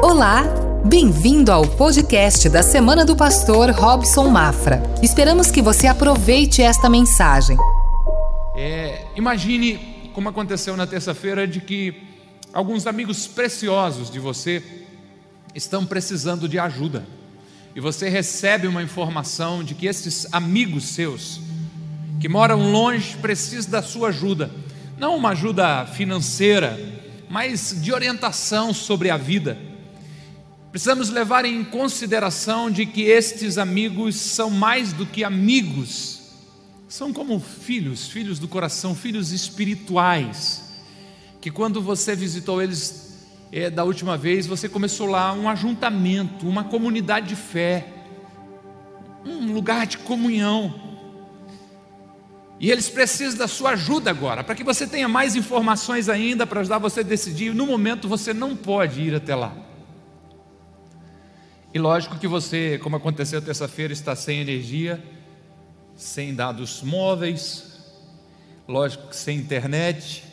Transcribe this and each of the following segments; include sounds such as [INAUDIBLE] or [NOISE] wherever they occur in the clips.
Olá! Bem-vindo ao podcast da Semana do Pastor Robson Mafra. Esperamos que você aproveite esta mensagem. É, imagine como aconteceu na terça-feira de que alguns amigos preciosos de você estão precisando de ajuda. E você recebe uma informação de que esses amigos seus que moram longe precisam da sua ajuda. Não uma ajuda financeira, mas de orientação sobre a vida. Precisamos levar em consideração de que estes amigos são mais do que amigos, são como filhos, filhos do coração, filhos espirituais, que quando você visitou eles é, da última vez, você começou lá um ajuntamento, uma comunidade de fé, um lugar de comunhão. E eles precisam da sua ajuda agora, para que você tenha mais informações ainda para ajudar você a decidir. No momento você não pode ir até lá. E lógico que você, como aconteceu terça-feira, está sem energia, sem dados móveis, lógico que sem internet,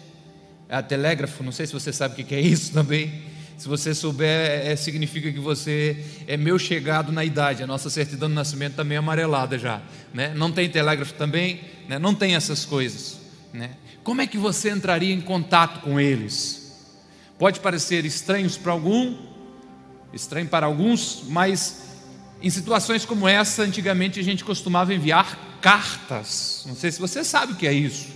a telégrafo, não sei se você sabe o que é isso [LAUGHS] também. Se você souber, é, significa que você é meu chegado na idade. A nossa certidão de nascimento também é amarelada já. Né? Não tem telégrafo também, né? não tem essas coisas. Né? Como é que você entraria em contato com eles? Pode parecer estranhos para algum, estranho para alguns, mas em situações como essa, antigamente a gente costumava enviar cartas. Não sei se você sabe o que é isso.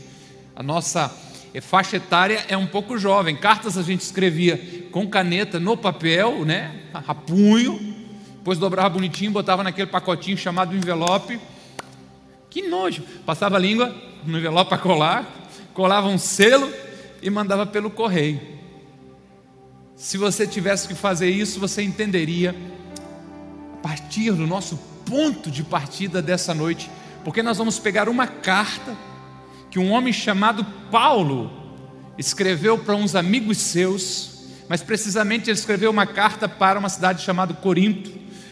A nossa faixa etária é um pouco jovem. Cartas a gente escrevia com caneta no papel, né? A punho, depois dobrava bonitinho, botava naquele pacotinho chamado envelope. Que nojo! Passava a língua no envelope para colar, colava um selo e mandava pelo correio. Se você tivesse que fazer isso, você entenderia a partir do nosso ponto de partida dessa noite, porque nós vamos pegar uma carta que um homem chamado Paulo escreveu para uns amigos seus, mas precisamente ele escreveu uma carta para uma cidade chamada Corinto.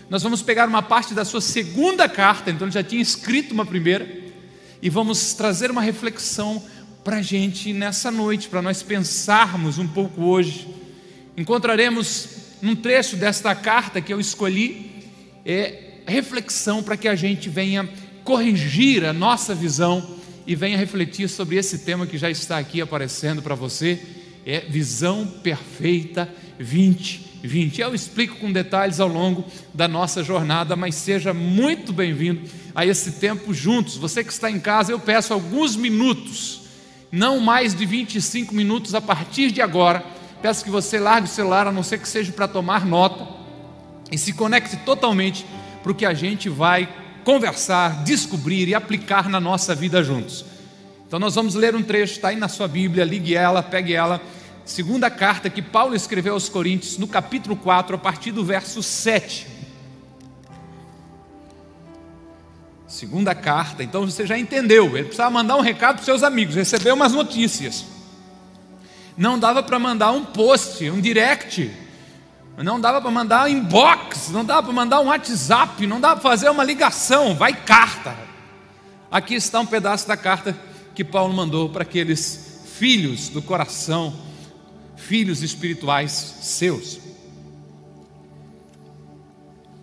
Nós vamos pegar uma parte da sua segunda carta, então ele já tinha escrito uma primeira, e vamos trazer uma reflexão para a gente nessa noite, para nós pensarmos um pouco hoje. Encontraremos num trecho desta carta que eu escolhi, é, reflexão para que a gente venha corrigir a nossa visão e venha refletir sobre esse tema que já está aqui aparecendo para você, é visão perfeita 2020. Eu explico com detalhes ao longo da nossa jornada, mas seja muito bem-vindo a esse tempo juntos. Você que está em casa, eu peço alguns minutos, não mais de 25 minutos a partir de agora. Peço que você largue o celular, a não ser que seja para tomar nota, e se conecte totalmente para o que a gente vai conversar, descobrir e aplicar na nossa vida juntos. Então nós vamos ler um trecho, está aí na sua Bíblia, ligue ela, pegue ela. Segunda carta que Paulo escreveu aos Coríntios, no capítulo 4, a partir do verso 7. Segunda carta, então você já entendeu, ele precisava mandar um recado para os seus amigos, recebeu umas notícias. Não dava para mandar um post, um direct, não dava para mandar um inbox, não dava para mandar um WhatsApp, não dava para fazer uma ligação, vai carta. Aqui está um pedaço da carta que Paulo mandou para aqueles filhos do coração, filhos espirituais seus.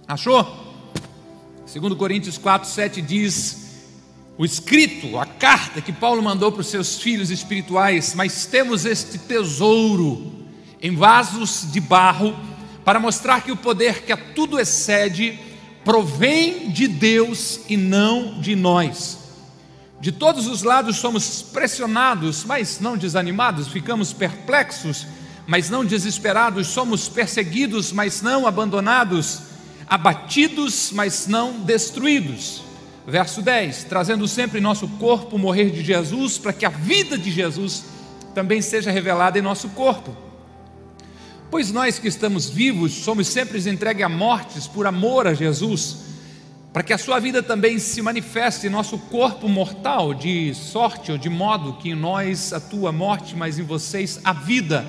Achou? Segundo Coríntios 4, 7 diz o escrito, a carta que Paulo mandou para os seus filhos espirituais, mas temos este tesouro em vasos de barro para mostrar que o poder que a tudo excede provém de Deus e não de nós. De todos os lados somos pressionados, mas não desanimados, ficamos perplexos, mas não desesperados, somos perseguidos, mas não abandonados, abatidos, mas não destruídos. Verso 10: trazendo sempre em nosso corpo morrer de Jesus, para que a vida de Jesus também seja revelada em nosso corpo. Pois nós que estamos vivos somos sempre entregues a mortes por amor a Jesus, para que a sua vida também se manifeste em nosso corpo mortal, de sorte ou de modo que em nós a morte, mas em vocês a vida.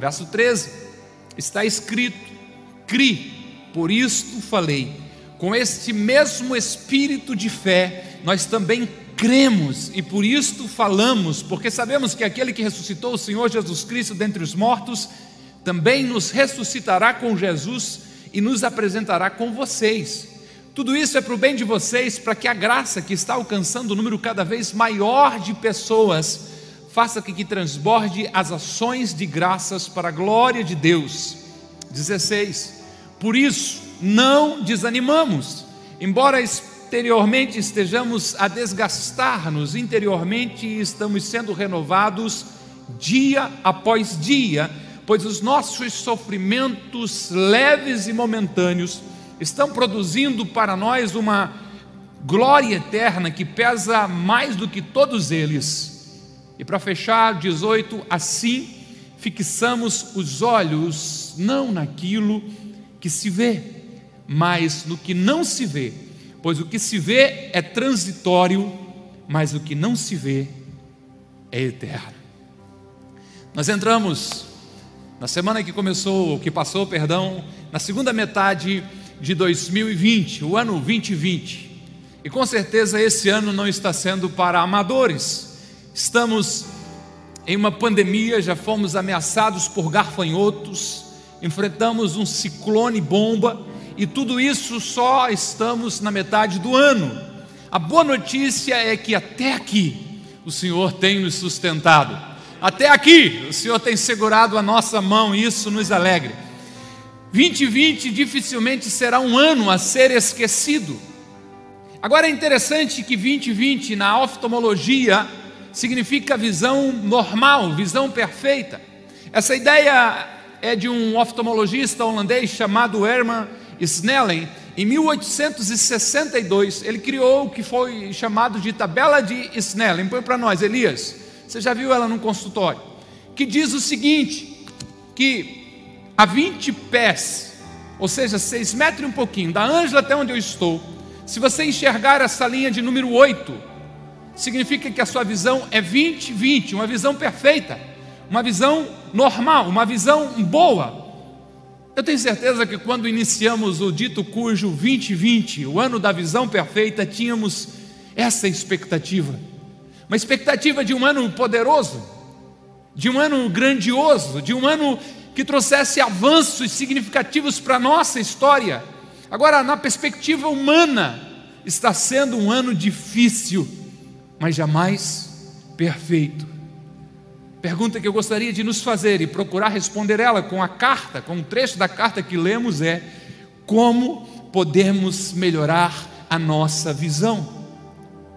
Verso 13: está escrito: cri, por isto falei. Com este mesmo espírito de fé, nós também cremos e por isto falamos, porque sabemos que aquele que ressuscitou o Senhor Jesus Cristo dentre os mortos também nos ressuscitará com Jesus e nos apresentará com vocês. Tudo isso é para o bem de vocês, para que a graça que está alcançando um número cada vez maior de pessoas faça que, que transborde as ações de graças para a glória de Deus. 16. Por isso, não desanimamos, embora exteriormente estejamos a desgastar-nos, interiormente estamos sendo renovados dia após dia, pois os nossos sofrimentos leves e momentâneos estão produzindo para nós uma glória eterna que pesa mais do que todos eles. E para fechar, 18, assim fixamos os olhos não naquilo que se vê, mas no que não se vê, pois o que se vê é transitório, mas o que não se vê é eterno. Nós entramos na semana que começou, que passou, perdão, na segunda metade de 2020, o ano 2020. E com certeza esse ano não está sendo para amadores. Estamos em uma pandemia, já fomos ameaçados por garfanhotos, enfrentamos um ciclone bomba e tudo isso só estamos na metade do ano. A boa notícia é que até aqui o Senhor tem nos sustentado. Até aqui o Senhor tem segurado a nossa mão e isso nos alegra. 2020 dificilmente será um ano a ser esquecido. Agora é interessante que 2020 na oftalmologia significa visão normal, visão perfeita. Essa ideia é de um oftalmologista holandês chamado Herman Snellen, em 1862, ele criou o que foi chamado de tabela de Snellen. Põe para nós, Elias. Você já viu ela no consultório? Que diz o seguinte: que a 20 pés, ou seja, 6 metros e um pouquinho, da Ângela até onde eu estou, se você enxergar essa linha de número 8, significa que a sua visão é 20, 20, uma visão perfeita, uma visão normal, uma visão boa. Eu tenho certeza que quando iniciamos o dito cujo 2020, o ano da visão perfeita, tínhamos essa expectativa. Uma expectativa de um ano poderoso, de um ano grandioso, de um ano que trouxesse avanços significativos para a nossa história. Agora, na perspectiva humana, está sendo um ano difícil, mas jamais perfeito. Pergunta que eu gostaria de nos fazer e procurar responder ela com a carta, com um trecho da carta que lemos é: como podemos melhorar a nossa visão?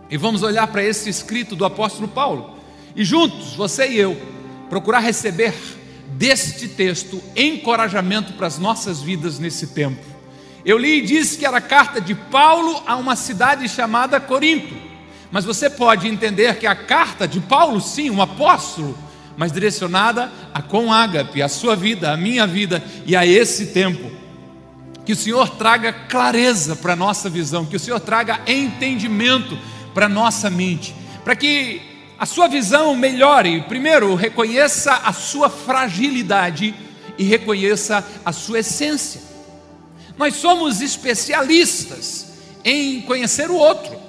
E vamos olhar para esse escrito do apóstolo Paulo e juntos, você e eu, procurar receber deste texto encorajamento para as nossas vidas nesse tempo. Eu li e disse que era carta de Paulo a uma cidade chamada Corinto, mas você pode entender que a carta de Paulo, sim, um apóstolo, mas direcionada a com ágape, a sua vida, a minha vida e a esse tempo. Que o Senhor traga clareza para a nossa visão, que o Senhor traga entendimento para a nossa mente, para que a sua visão melhore. Primeiro, reconheça a sua fragilidade e reconheça a sua essência. Nós somos especialistas em conhecer o outro.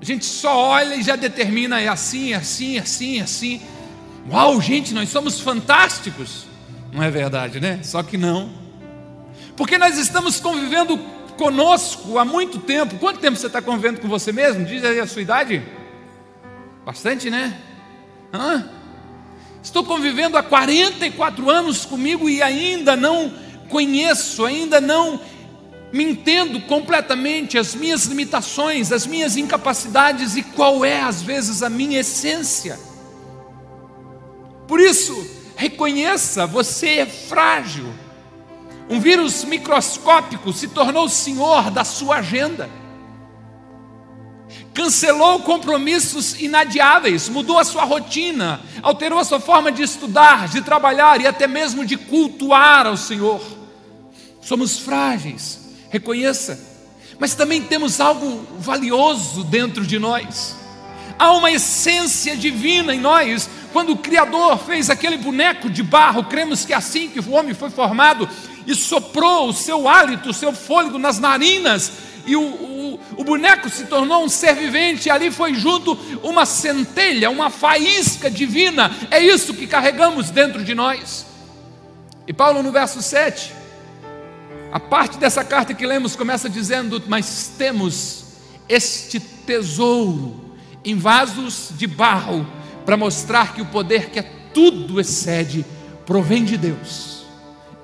A gente só olha e já determina é assim, é assim, é assim, é assim. Uau, gente, nós somos fantásticos. Não é verdade, né? Só que não. Porque nós estamos convivendo conosco há muito tempo. Quanto tempo você está convivendo com você mesmo? Diz aí a sua idade. Bastante, né? Hã? Estou convivendo há 44 anos comigo e ainda não conheço, ainda não me entendo completamente as minhas limitações, as minhas incapacidades e qual é, às vezes, a minha essência. Por isso, reconheça, você é frágil. Um vírus microscópico se tornou senhor da sua agenda. Cancelou compromissos inadiáveis, mudou a sua rotina, alterou a sua forma de estudar, de trabalhar e até mesmo de cultuar ao Senhor. Somos frágeis, reconheça, mas também temos algo valioso dentro de nós. Há uma essência divina em nós, quando o Criador fez aquele boneco de barro, cremos que assim que o homem foi formado, e soprou o seu hálito, o seu fôlego nas narinas, e o, o, o boneco se tornou um ser vivente, e ali foi junto uma centelha, uma faísca divina, é isso que carregamos dentro de nós. E Paulo, no verso 7, a parte dessa carta que lemos começa dizendo: Mas temos este tesouro em vasos de barro, para mostrar que o poder que é tudo excede provém de Deus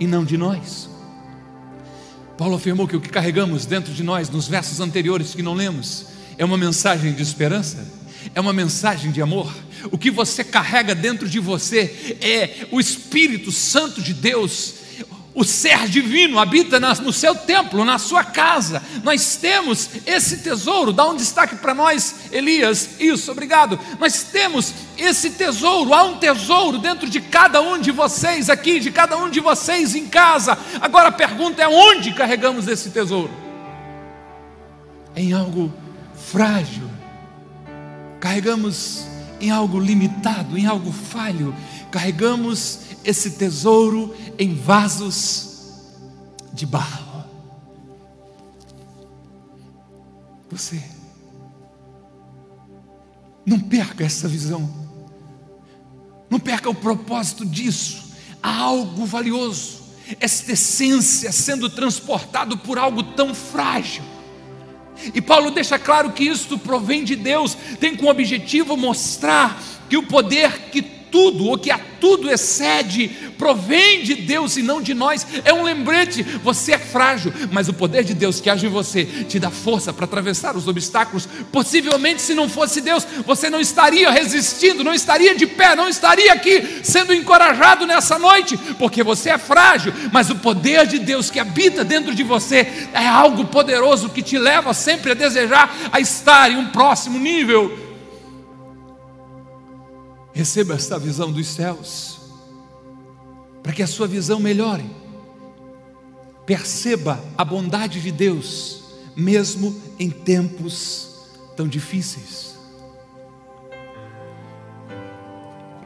e não de nós. Paulo afirmou que o que carregamos dentro de nós, nos versos anteriores que não lemos, é uma mensagem de esperança, é uma mensagem de amor. O que você carrega dentro de você é o Espírito Santo de Deus o ser divino habita no seu templo, na sua casa. Nós temos esse tesouro. Dá um destaque para nós, Elias. Isso, obrigado. Nós temos esse tesouro. Há um tesouro dentro de cada um de vocês aqui, de cada um de vocês em casa. Agora a pergunta é: onde carregamos esse tesouro? Em algo frágil. Carregamos em algo limitado, em algo falho. Carregamos esse tesouro em vasos de barro. Você não perca essa visão, não perca o propósito disso. Há algo valioso, esta essência sendo transportado por algo tão frágil. E Paulo deixa claro que isto provém de Deus, tem como objetivo mostrar que o poder que tudo, o que a tudo excede, provém de Deus e não de nós. É um lembrete, você é frágil, mas o poder de Deus que age em você te dá força para atravessar os obstáculos. Possivelmente, se não fosse Deus, você não estaria resistindo, não estaria de pé, não estaria aqui sendo encorajado nessa noite, porque você é frágil, mas o poder de Deus que habita dentro de você é algo poderoso que te leva sempre a desejar a estar em um próximo nível. Receba esta visão dos céus, para que a sua visão melhore. Perceba a bondade de Deus, mesmo em tempos tão difíceis.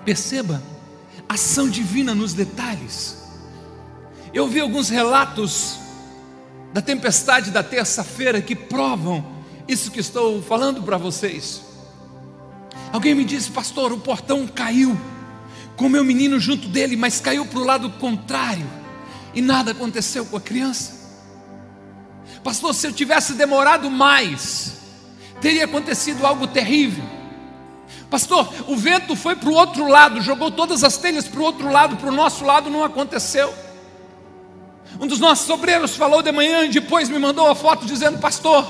Perceba a ação divina nos detalhes. Eu vi alguns relatos da tempestade da terça-feira que provam isso que estou falando para vocês. Alguém me disse, pastor, o portão caiu com meu menino junto dele, mas caiu para o lado contrário e nada aconteceu com a criança. Pastor, se eu tivesse demorado mais, teria acontecido algo terrível. Pastor, o vento foi para o outro lado, jogou todas as telhas para o outro lado, para o nosso lado não aconteceu. Um dos nossos obreiros falou de manhã e depois me mandou uma foto dizendo: Pastor,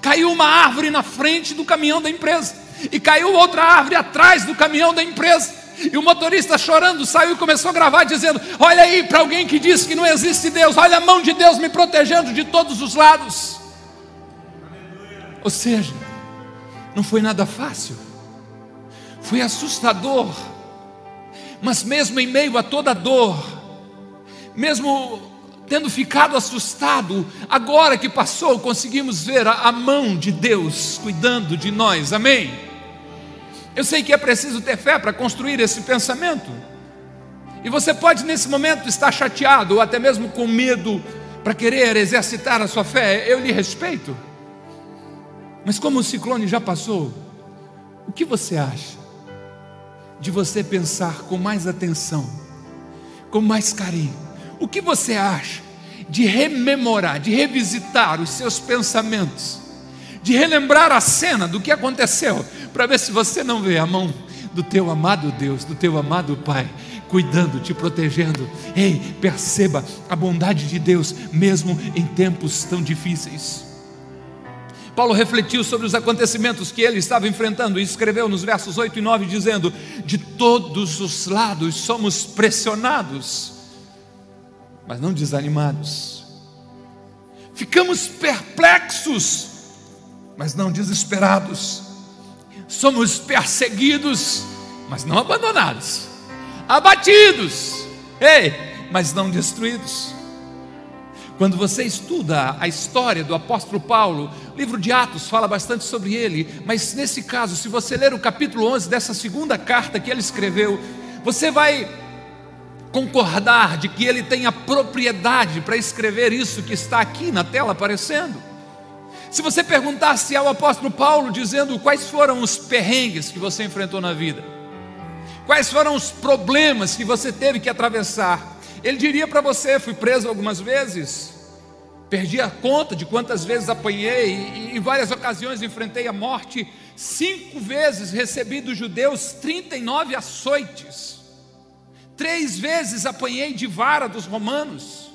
caiu uma árvore na frente do caminhão da empresa e caiu outra árvore atrás do caminhão da empresa. E o motorista chorando saiu e começou a gravar, dizendo: Olha aí, para alguém que diz que não existe Deus, olha a mão de Deus me protegendo de todos os lados. Ou seja, não foi nada fácil, foi assustador, mas mesmo em meio a toda dor, mesmo tendo ficado assustado, agora que passou, conseguimos ver a, a mão de Deus cuidando de nós, amém? Eu sei que é preciso ter fé para construir esse pensamento. E você pode nesse momento estar chateado ou até mesmo com medo para querer exercitar a sua fé. Eu lhe respeito. Mas como o ciclone já passou, o que você acha de você pensar com mais atenção, com mais carinho? O que você acha de rememorar, de revisitar os seus pensamentos, de relembrar a cena do que aconteceu, para ver se você não vê a mão do teu amado Deus, do teu amado Pai, cuidando, te protegendo. Ei, perceba a bondade de Deus, mesmo em tempos tão difíceis. Paulo refletiu sobre os acontecimentos que ele estava enfrentando e escreveu nos versos 8 e 9, dizendo: De todos os lados somos pressionados, mas não desanimados. Ficamos perplexos, mas não desesperados somos perseguidos, mas não abandonados, abatidos, ei, mas não destruídos. Quando você estuda a história do apóstolo Paulo, o livro de Atos fala bastante sobre ele, mas nesse caso, se você ler o capítulo 11 dessa segunda carta que ele escreveu, você vai concordar de que ele tem a propriedade para escrever isso que está aqui na tela aparecendo. Se você perguntasse ao apóstolo Paulo, dizendo quais foram os perrengues que você enfrentou na vida, quais foram os problemas que você teve que atravessar, Ele diria para você: fui preso algumas vezes, perdi a conta de quantas vezes apanhei, e em várias ocasiões enfrentei a morte. Cinco vezes recebi dos judeus 39 açoites, três vezes apanhei de vara dos romanos,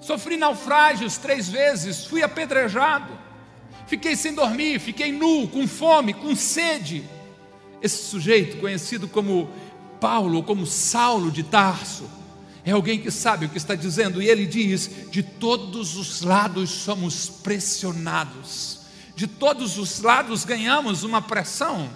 sofri naufrágios três vezes, fui apedrejado, fiquei sem dormir, fiquei nu, com fome, com sede. Esse sujeito, conhecido como Paulo, como Saulo de Tarso, é alguém que sabe o que está dizendo, e ele diz: de todos os lados somos pressionados, de todos os lados ganhamos uma pressão,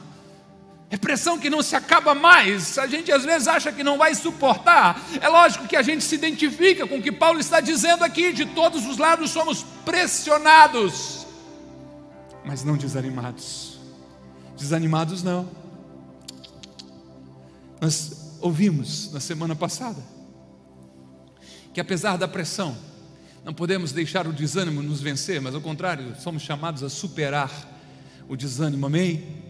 é pressão que não se acaba mais, a gente às vezes acha que não vai suportar, é lógico que a gente se identifica com o que Paulo está dizendo aqui: de todos os lados somos pressionados, mas não desanimados, desanimados não. Nós ouvimos na semana passada que apesar da pressão, não podemos deixar o desânimo nos vencer, mas ao contrário, somos chamados a superar o desânimo, amém?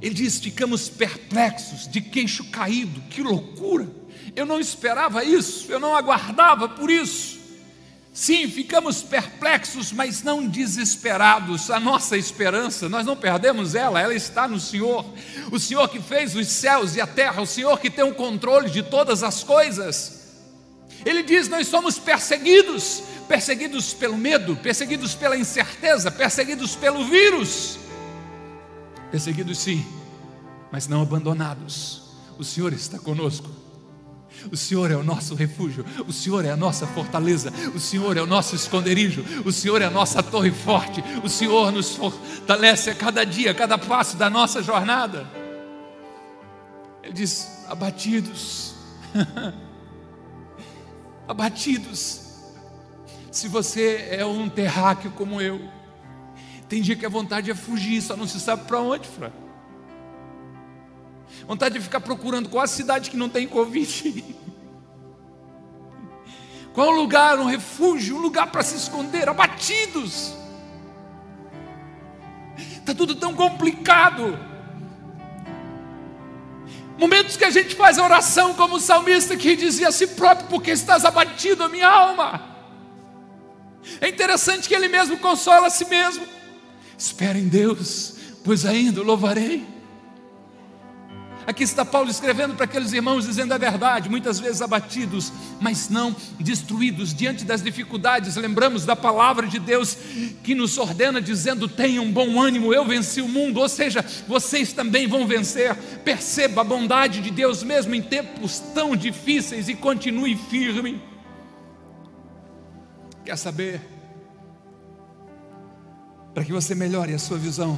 Ele diz: ficamos perplexos, de queixo caído, que loucura! Eu não esperava isso, eu não aguardava por isso. Sim, ficamos perplexos, mas não desesperados. A nossa esperança, nós não perdemos ela, ela está no Senhor. O Senhor que fez os céus e a terra, o Senhor que tem o controle de todas as coisas. Ele diz: Nós somos perseguidos, perseguidos pelo medo, perseguidos pela incerteza, perseguidos pelo vírus. Perseguidos sim, mas não abandonados. O Senhor está conosco. O Senhor é o nosso refúgio, o Senhor é a nossa fortaleza, o Senhor é o nosso esconderijo, o Senhor é a nossa torre forte, o Senhor nos fortalece a cada dia, a cada passo da nossa jornada. Ele diz: abatidos. [LAUGHS] abatidos. Se você é um terráqueo como eu, tem dia que a vontade é fugir, só não se sabe para onde, Fran. Vontade de ficar procurando qual a cidade que não tem Covid. [LAUGHS] Qual lugar, um refúgio, um lugar para se esconder, abatidos. Está tudo tão complicado. Momentos que a gente faz a oração como o salmista que dizia a si próprio, porque estás abatido a minha alma. É interessante que ele mesmo consola a si mesmo. Espera em Deus, pois ainda o louvarei. Aqui está Paulo escrevendo para aqueles irmãos, dizendo a verdade, muitas vezes abatidos, mas não destruídos diante das dificuldades. Lembramos da palavra de Deus que nos ordena, dizendo: tenham bom ânimo, eu venci o mundo. Ou seja, vocês também vão vencer. Perceba a bondade de Deus mesmo em tempos tão difíceis e continue firme. Quer saber? Para que você melhore a sua visão,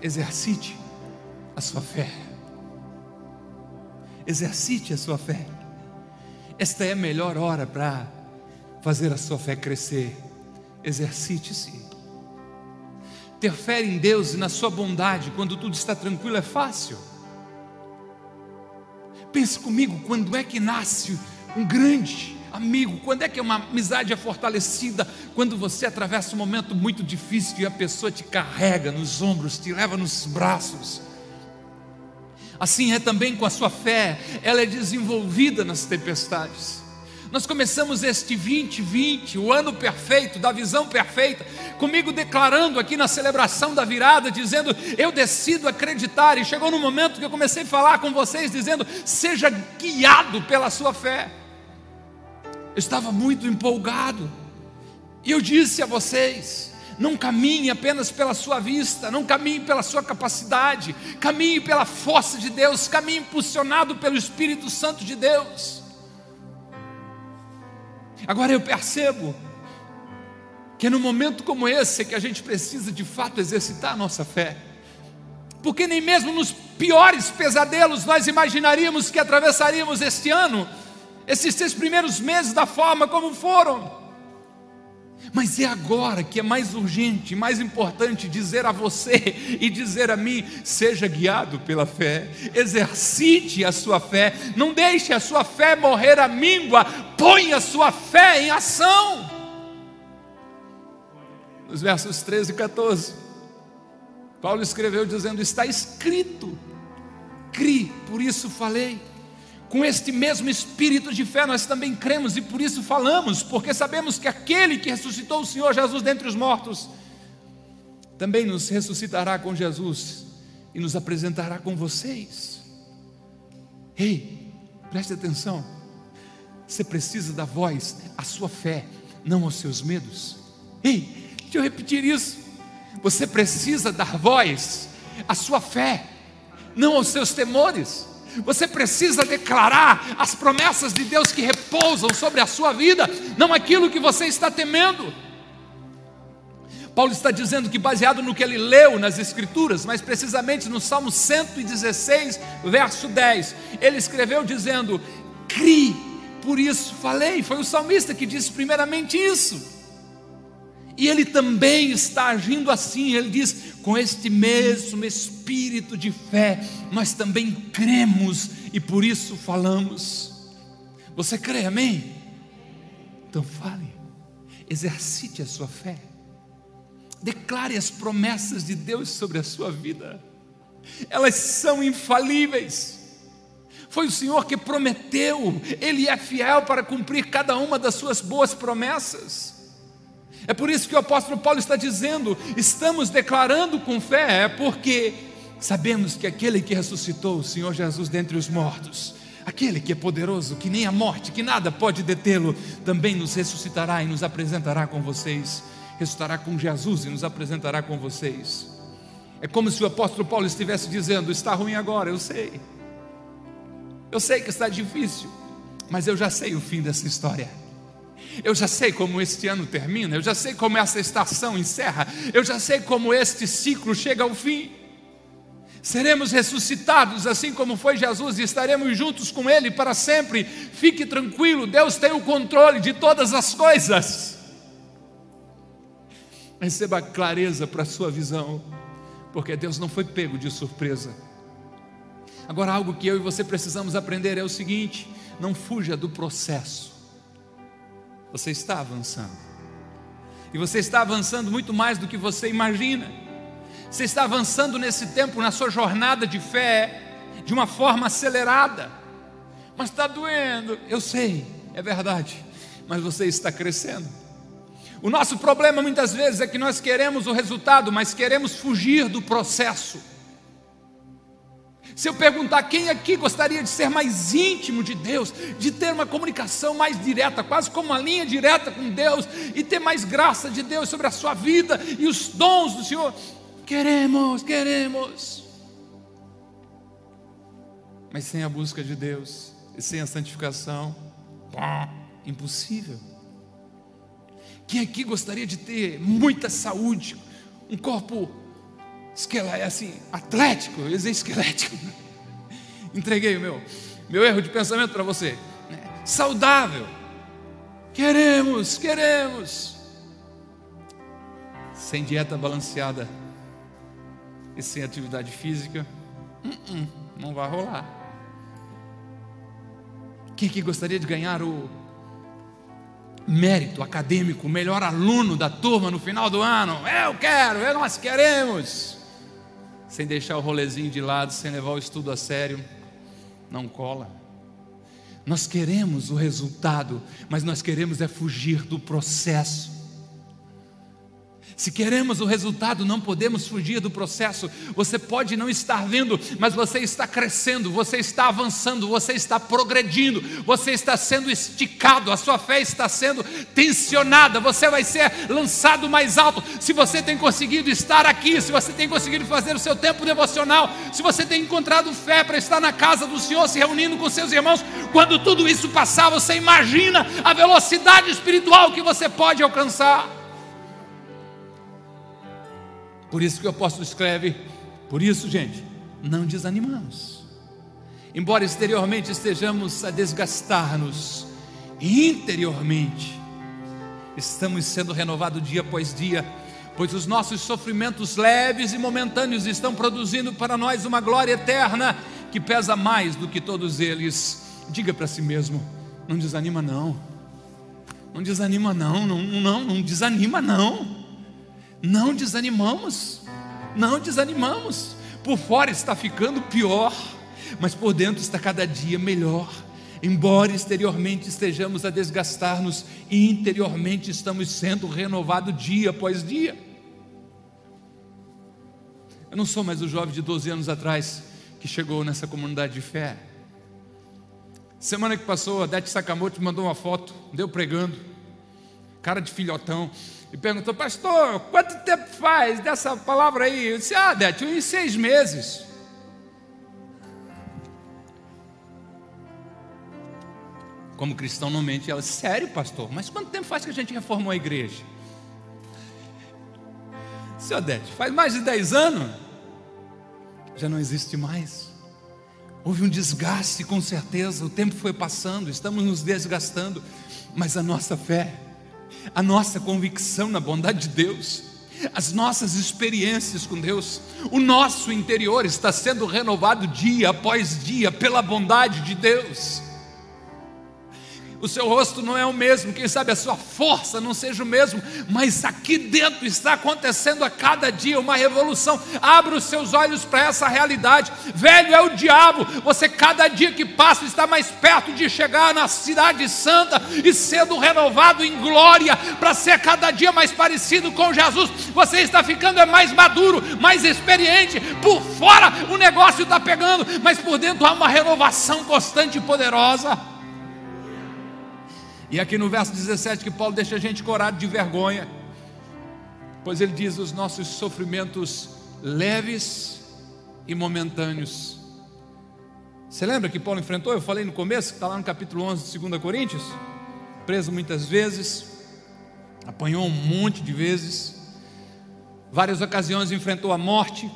exercite a sua fé exercite a sua fé. Esta é a melhor hora para fazer a sua fé crescer. Exercite-se. Ter fé em Deus e na sua bondade quando tudo está tranquilo é fácil. Pense comigo, quando é que nasce um grande amigo? Quando é que uma amizade é fortalecida? Quando você atravessa um momento muito difícil e a pessoa te carrega nos ombros, te leva nos braços Assim é também com a sua fé, ela é desenvolvida nas tempestades. Nós começamos este 2020, o ano perfeito, da visão perfeita, comigo declarando aqui na celebração da virada, dizendo: Eu decido acreditar. E chegou no momento que eu comecei a falar com vocês, dizendo: Seja guiado pela sua fé. Eu estava muito empolgado, e eu disse a vocês: não caminhe apenas pela sua vista, não caminhe pela sua capacidade, caminhe pela força de Deus, caminhe impulsionado pelo Espírito Santo de Deus. Agora eu percebo que é num momento como esse que a gente precisa de fato exercitar a nossa fé, porque nem mesmo nos piores pesadelos nós imaginaríamos que atravessaríamos este ano, esses seis primeiros meses da forma como foram. Mas é agora que é mais urgente, mais importante dizer a você e dizer a mim: seja guiado pela fé, exercite a sua fé, não deixe a sua fé morrer à míngua, põe a sua fé em ação. Nos versos 13 e 14, Paulo escreveu dizendo: Está escrito, cri, por isso falei. Com este mesmo espírito de fé nós também cremos e por isso falamos, porque sabemos que aquele que ressuscitou o Senhor Jesus dentre os mortos também nos ressuscitará com Jesus e nos apresentará com vocês. Ei, preste atenção. Você precisa da voz à sua fé, não aos seus medos. Ei, deixa eu repetir isso. Você precisa dar voz à sua fé, não aos seus temores. Você precisa declarar as promessas de Deus que repousam sobre a sua vida, não aquilo que você está temendo. Paulo está dizendo que, baseado no que ele leu nas Escrituras, mas precisamente no Salmo 116, verso 10, ele escreveu dizendo: Crie, por isso falei. Foi o salmista que disse primeiramente isso. E ele também está agindo assim, ele diz: com este mesmo espírito de fé, nós também cremos e por isso falamos. Você crê, amém? Então fale, exercite a sua fé, declare as promessas de Deus sobre a sua vida, elas são infalíveis. Foi o Senhor que prometeu, Ele é fiel para cumprir cada uma das suas boas promessas. É por isso que o apóstolo Paulo está dizendo: estamos declarando com fé, é porque sabemos que aquele que ressuscitou o Senhor Jesus dentre os mortos, aquele que é poderoso, que nem a morte, que nada pode detê-lo, também nos ressuscitará e nos apresentará com vocês, ressuscitará com Jesus e nos apresentará com vocês. É como se o apóstolo Paulo estivesse dizendo: está ruim agora, eu sei, eu sei que está difícil, mas eu já sei o fim dessa história. Eu já sei como este ano termina, eu já sei como essa estação encerra, eu já sei como este ciclo chega ao fim. Seremos ressuscitados assim como foi Jesus e estaremos juntos com Ele para sempre. Fique tranquilo, Deus tem o controle de todas as coisas. Receba clareza para a sua visão, porque Deus não foi pego de surpresa. Agora, algo que eu e você precisamos aprender é o seguinte: não fuja do processo. Você está avançando. E você está avançando muito mais do que você imagina. Você está avançando nesse tempo, na sua jornada de fé, de uma forma acelerada. Mas está doendo, eu sei, é verdade. Mas você está crescendo. O nosso problema muitas vezes é que nós queremos o resultado, mas queremos fugir do processo. Se eu perguntar quem aqui gostaria de ser mais íntimo de Deus, de ter uma comunicação mais direta, quase como uma linha direta com Deus, e ter mais graça de Deus sobre a sua vida e os dons do Senhor, queremos, queremos. Mas sem a busca de Deus e sem a santificação, impossível. Quem aqui gostaria de ter muita saúde, um corpo é assim, atlético, eu dizer esquelético. [LAUGHS] Entreguei o meu, meu erro de pensamento para você. Saudável. Queremos, queremos. Sem dieta balanceada e sem atividade física, uh -uh, não vai rolar. Quem que gostaria de ganhar o mérito acadêmico, o melhor aluno da turma no final do ano? Eu quero, nós queremos sem deixar o rolezinho de lado, sem levar o estudo a sério, não cola. Nós queremos o resultado, mas nós queremos é fugir do processo. Se queremos o resultado, não podemos fugir do processo. Você pode não estar vendo, mas você está crescendo, você está avançando, você está progredindo, você está sendo esticado, a sua fé está sendo tensionada, você vai ser lançado mais alto. Se você tem conseguido estar aqui, se você tem conseguido fazer o seu tempo devocional, se você tem encontrado fé para estar na casa do Senhor, se reunindo com seus irmãos, quando tudo isso passar, você imagina a velocidade espiritual que você pode alcançar. Por isso que o apóstolo escreve: por isso, gente, não desanimamos. Embora exteriormente estejamos a desgastar-nos, interiormente estamos sendo renovados dia após dia, pois os nossos sofrimentos leves e momentâneos estão produzindo para nós uma glória eterna que pesa mais do que todos eles. Diga para si mesmo: não desanima, não. Não desanima, não. Não, não, não desanima, não. Não desanimamos, não desanimamos. Por fora está ficando pior, mas por dentro está cada dia melhor. Embora exteriormente estejamos a desgastar-nos, interiormente estamos sendo renovados dia após dia. Eu não sou mais o jovem de 12 anos atrás que chegou nessa comunidade de fé. Semana que passou, a Dete Sakamoto mandou uma foto, deu pregando, cara de filhotão, e perguntou, pastor, quanto tempo faz dessa palavra aí? Eu disse, ah, Dete, em seis meses. Como cristão não mente, ela, sério, pastor, mas quanto tempo faz que a gente reformou a igreja? Seu Odete, faz mais de 10 anos, já não existe mais. Houve um desgaste, com certeza, o tempo foi passando, estamos nos desgastando, mas a nossa fé, a nossa convicção na bondade de Deus, as nossas experiências com Deus, o nosso interior está sendo renovado dia após dia pela bondade de Deus o seu rosto não é o mesmo, quem sabe a sua força não seja o mesmo, mas aqui dentro está acontecendo a cada dia uma revolução. Abra os seus olhos para essa realidade. Velho é o diabo, você cada dia que passa está mais perto de chegar na cidade santa e sendo renovado em glória para ser cada dia mais parecido com Jesus. Você está ficando é mais maduro, mais experiente. Por fora o negócio está pegando, mas por dentro há uma renovação constante e poderosa. E aqui no verso 17 que Paulo deixa a gente corado de vergonha, pois ele diz: os nossos sofrimentos leves e momentâneos. Você lembra que Paulo enfrentou? Eu falei no começo, que está lá no capítulo 11 de 2 Coríntios, preso muitas vezes, apanhou um monte de vezes, várias ocasiões enfrentou a morte,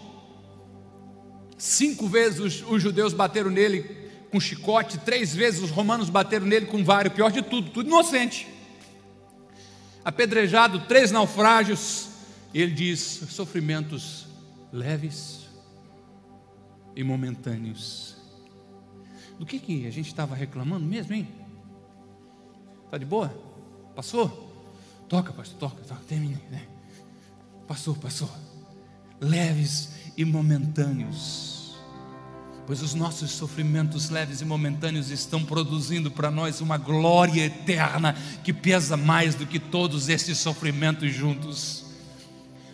cinco vezes os, os judeus bateram nele com chicote, três vezes os romanos bateram nele com vara, pior de tudo, tudo inocente. Apedrejado, três naufrágios, ele diz: sofrimentos leves e momentâneos. Do que, que a gente estava reclamando mesmo, hein? Está de boa? Passou? Toca, pastor, toca, toca, termine. Né? Passou, passou. Leves e momentâneos pois os nossos sofrimentos leves e momentâneos estão produzindo para nós uma glória eterna que pesa mais do que todos esses sofrimentos juntos.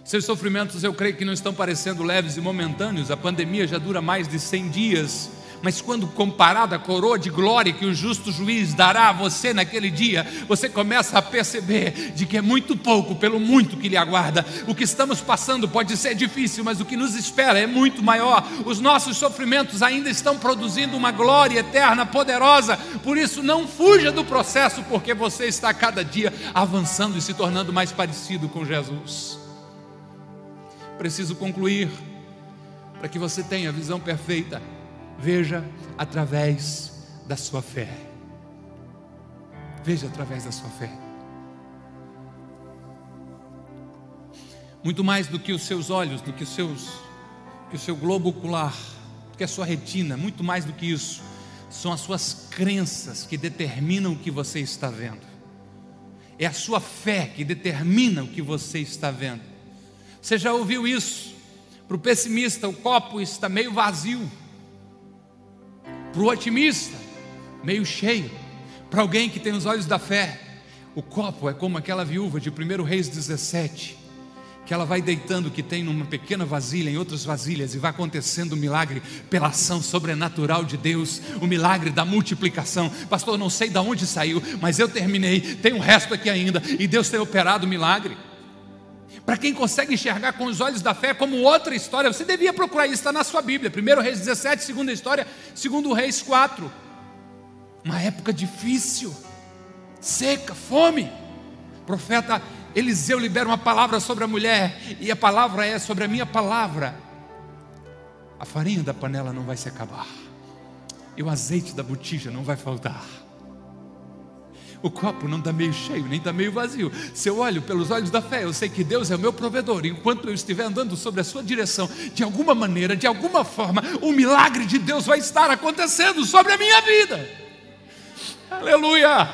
Seus sofrimentos eu creio que não estão parecendo leves e momentâneos, a pandemia já dura mais de 100 dias mas quando comparado à coroa de glória que o justo juiz dará a você naquele dia, você começa a perceber de que é muito pouco pelo muito que lhe aguarda. O que estamos passando pode ser difícil, mas o que nos espera é muito maior. Os nossos sofrimentos ainda estão produzindo uma glória eterna, poderosa. Por isso, não fuja do processo, porque você está cada dia avançando e se tornando mais parecido com Jesus. Preciso concluir para que você tenha a visão perfeita Veja através da sua fé. Veja através da sua fé. Muito mais do que os seus olhos, do que os seus, que o seu globo ocular, do que a sua retina, muito mais do que isso, são as suas crenças que determinam o que você está vendo. É a sua fé que determina o que você está vendo. Você já ouviu isso? Para o pessimista, o copo está meio vazio. Para o otimista, meio cheio. Para alguém que tem os olhos da fé, o copo é como aquela viúva de 1 Reis 17, que ela vai deitando o que tem numa pequena vasilha, em outras vasilhas, e vai acontecendo o um milagre pela ação sobrenatural de Deus, o milagre da multiplicação. Pastor, não sei de onde saiu, mas eu terminei, tem um resto aqui ainda, e Deus tem operado o milagre. Para quem consegue enxergar com os olhos da fé como outra história, você devia procurar isso, está na sua Bíblia. Primeiro Reis 17, segunda história, segundo Reis 4. Uma época difícil, seca, fome. O profeta Eliseu libera uma palavra sobre a mulher, e a palavra é sobre a minha palavra. A farinha da panela não vai se acabar, e o azeite da botija não vai faltar o copo não está meio cheio, nem está meio vazio. Se eu olho pelos olhos da fé, eu sei que Deus é o meu provedor. Enquanto eu estiver andando sobre a sua direção, de alguma maneira, de alguma forma, o milagre de Deus vai estar acontecendo sobre a minha vida. Aleluia!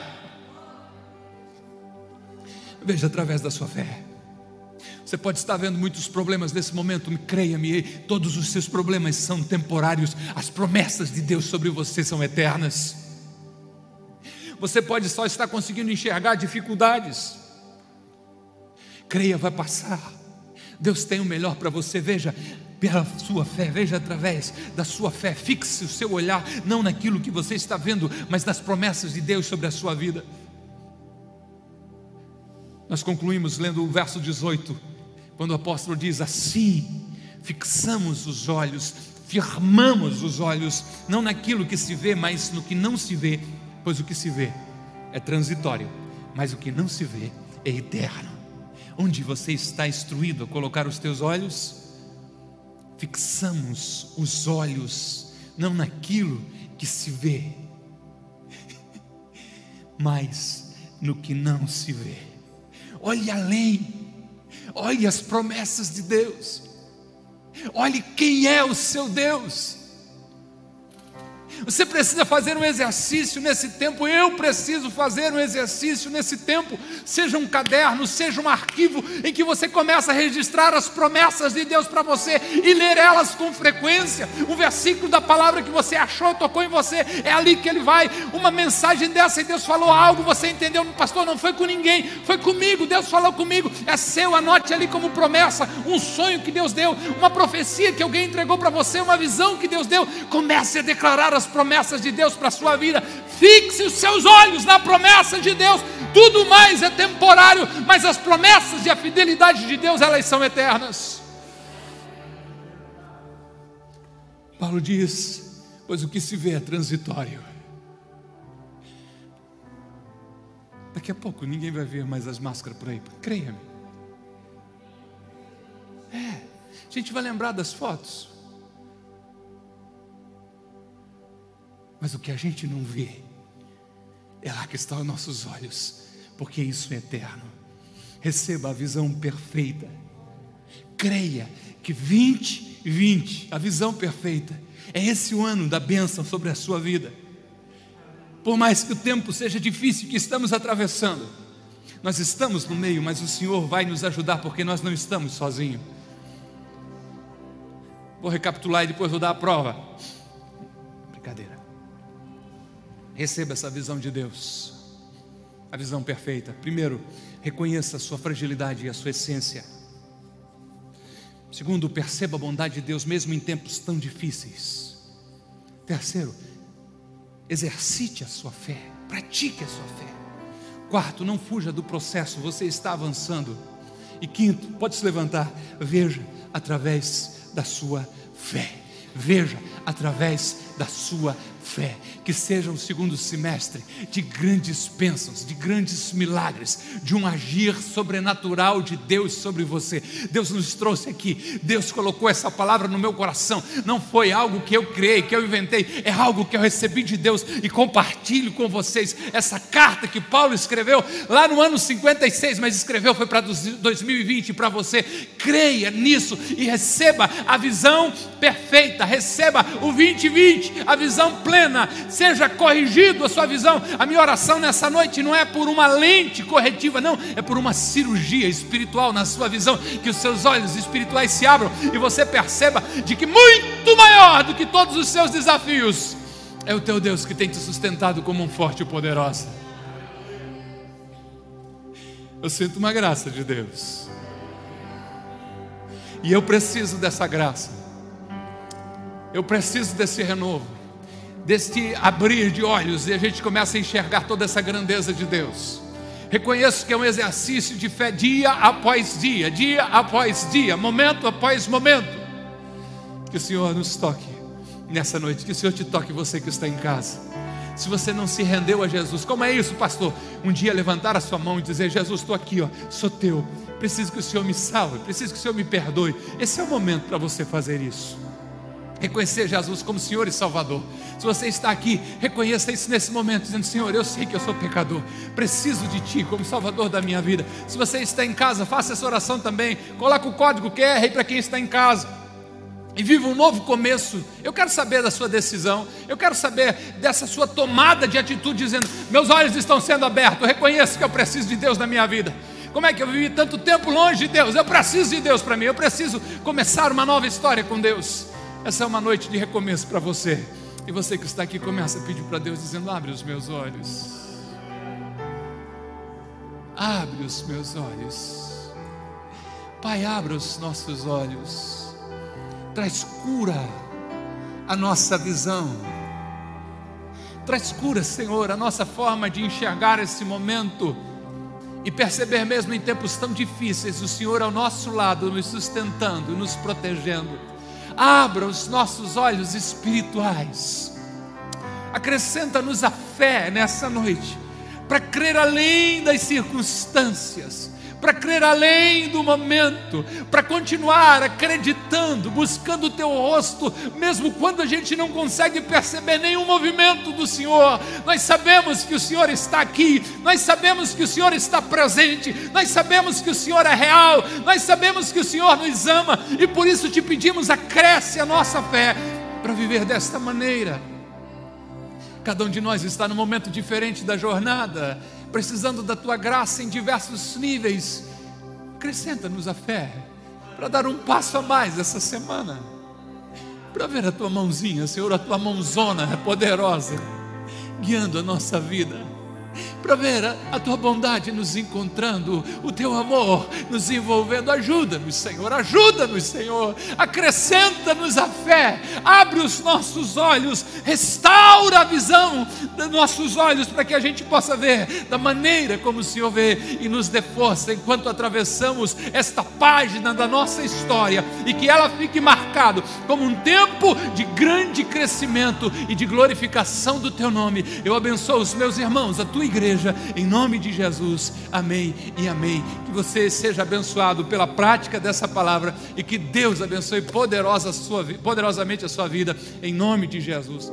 Veja através da sua fé. Você pode estar vendo muitos problemas nesse momento, creia-me, todos os seus problemas são temporários, as promessas de Deus sobre você são eternas. Você pode só estar conseguindo enxergar dificuldades, creia, vai passar. Deus tem o melhor para você, veja, pela sua fé, veja através da sua fé, fixe o seu olhar não naquilo que você está vendo, mas nas promessas de Deus sobre a sua vida. Nós concluímos lendo o verso 18 quando o apóstolo diz assim: fixamos os olhos, firmamos os olhos, não naquilo que se vê, mas no que não se vê, pois o que se vê é transitório, mas o que não se vê é eterno. Onde você está instruído a colocar os teus olhos? Fixamos os olhos não naquilo que se vê, [LAUGHS] mas no que não se vê. Olhe além Olhe as promessas de Deus. Olhe quem é o seu Deus. Você precisa fazer um exercício nesse tempo, eu preciso fazer um exercício nesse tempo, seja um caderno, seja um arquivo em que você começa a registrar as promessas de Deus para você e ler elas com frequência. Um versículo da palavra que você achou, tocou em você, é ali que ele vai. Uma mensagem dessa e Deus falou algo, você entendeu, pastor, não foi com ninguém, foi comigo, Deus falou comigo, é seu, anote ali como promessa, um sonho que Deus deu, uma profecia que alguém entregou para você, uma visão que Deus deu. Comece a declarar as promessas de Deus para a sua vida. Fixe os seus olhos na promessa de Deus. Tudo mais é temporário, mas as promessas e a fidelidade de Deus, elas são eternas. Paulo diz: Pois o que se vê é transitório. Daqui a pouco ninguém vai ver mais as máscaras por aí, creia-me. É, a gente vai lembrar das fotos. Mas o que a gente não vê, é lá que estão os nossos olhos, porque isso é eterno. Receba a visão perfeita. Creia que 2020, a visão perfeita, é esse o ano da bênção sobre a sua vida. Por mais que o tempo seja difícil que estamos atravessando, nós estamos no meio, mas o Senhor vai nos ajudar porque nós não estamos sozinhos. Vou recapitular e depois vou dar a prova. Receba essa visão de Deus, a visão perfeita. Primeiro, reconheça a sua fragilidade e a sua essência. Segundo, perceba a bondade de Deus mesmo em tempos tão difíceis. Terceiro, exercite a sua fé, pratique a sua fé. Quarto, não fuja do processo, você está avançando. E quinto, pode se levantar, veja através da sua fé. Veja através da sua fé, que seja um segundo semestre de grandes bênçãos, de grandes milagres, de um agir sobrenatural de Deus sobre você. Deus nos trouxe aqui, Deus colocou essa palavra no meu coração. Não foi algo que eu criei, que eu inventei, é algo que eu recebi de Deus e compartilho com vocês. Essa carta que Paulo escreveu lá no ano 56, mas escreveu foi para 2020 para você. Creia nisso e receba a visão perfeita, receba o 2020, a visão plena plena, seja corrigido a sua visão. A minha oração nessa noite não é por uma lente corretiva, não, é por uma cirurgia espiritual na sua visão, que os seus olhos espirituais se abram e você perceba de que muito maior do que todos os seus desafios é o teu Deus que tem te sustentado como um forte e poderoso. Eu sinto uma graça de Deus. E eu preciso dessa graça. Eu preciso desse renovo deste abrir de olhos e a gente começa a enxergar toda essa grandeza de Deus. Reconheço que é um exercício de fé dia após dia, dia após dia, momento após momento. Que o Senhor nos toque nessa noite, que o Senhor te toque, você que está em casa. Se você não se rendeu a Jesus, como é isso, pastor? Um dia levantar a sua mão e dizer: Jesus, estou aqui, ó, sou teu. Preciso que o Senhor me salve, preciso que o Senhor me perdoe. Esse é o momento para você fazer isso reconhecer Jesus como Senhor e Salvador. Se você está aqui, reconheça isso nesse momento, dizendo: Senhor, eu sei que eu sou pecador, preciso de Ti como Salvador da minha vida. Se você está em casa, faça essa oração também. Coloque o código QR aí para quem está em casa. E viva um novo começo. Eu quero saber da sua decisão. Eu quero saber dessa sua tomada de atitude, dizendo: Meus olhos estão sendo abertos. Eu reconheço que eu preciso de Deus na minha vida. Como é que eu vivi tanto tempo longe de Deus? Eu preciso de Deus para mim, eu preciso começar uma nova história com Deus. Essa é uma noite de recomeço para você. E você que está aqui começa a pedir para Deus dizendo: "Abre os meus olhos". Abre os meus olhos. Pai, abra os nossos olhos. Traz cura à nossa visão. Traz cura, Senhor, a nossa forma de enxergar esse momento e perceber mesmo em tempos tão difíceis o Senhor ao nosso lado, nos sustentando, nos protegendo. Abra os nossos olhos espirituais. Acrescenta-nos a fé nessa noite, para crer além das circunstâncias, para crer além do momento, para continuar acreditando, buscando o teu rosto, mesmo quando a gente não consegue perceber nenhum movimento do Senhor. Nós sabemos que o Senhor está aqui, nós sabemos que o Senhor está presente, nós sabemos que o Senhor é real, nós sabemos que o Senhor nos ama e por isso te pedimos, acresce a nossa fé para viver desta maneira. Cada um de nós está num momento diferente da jornada precisando da tua graça em diversos níveis. Acrescenta-nos a fé para dar um passo a mais essa semana. Para ver a tua mãozinha, Senhor, a tua mãozona poderosa, guiando a nossa vida para ver a, a, tua bondade nos encontrando, o teu amor nos envolvendo. Ajuda-nos, Senhor, ajuda-nos, Senhor, acrescenta-nos a fé, abre os nossos olhos, restaura a visão dos nossos olhos para que a gente possa ver da maneira como o Senhor vê e nos dê força enquanto atravessamos esta página da nossa história e que ela fique marcado como um tempo de grande crescimento e de glorificação do teu nome. Eu abençoo os meus irmãos, a tua igreja, em nome de Jesus. Amém e amém. Que você seja abençoado pela prática dessa palavra e que Deus abençoe poderosa sua, poderosamente a sua vida, em nome de Jesus.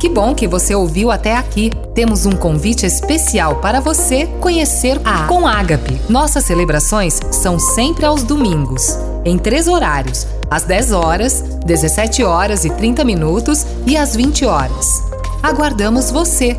Que bom que você ouviu até aqui. Temos um convite especial para você conhecer a Com Ágape. Nossas celebrações são sempre aos domingos, em três horários: às 10 horas, 17 horas e 30 minutos e às 20 horas. Aguardamos você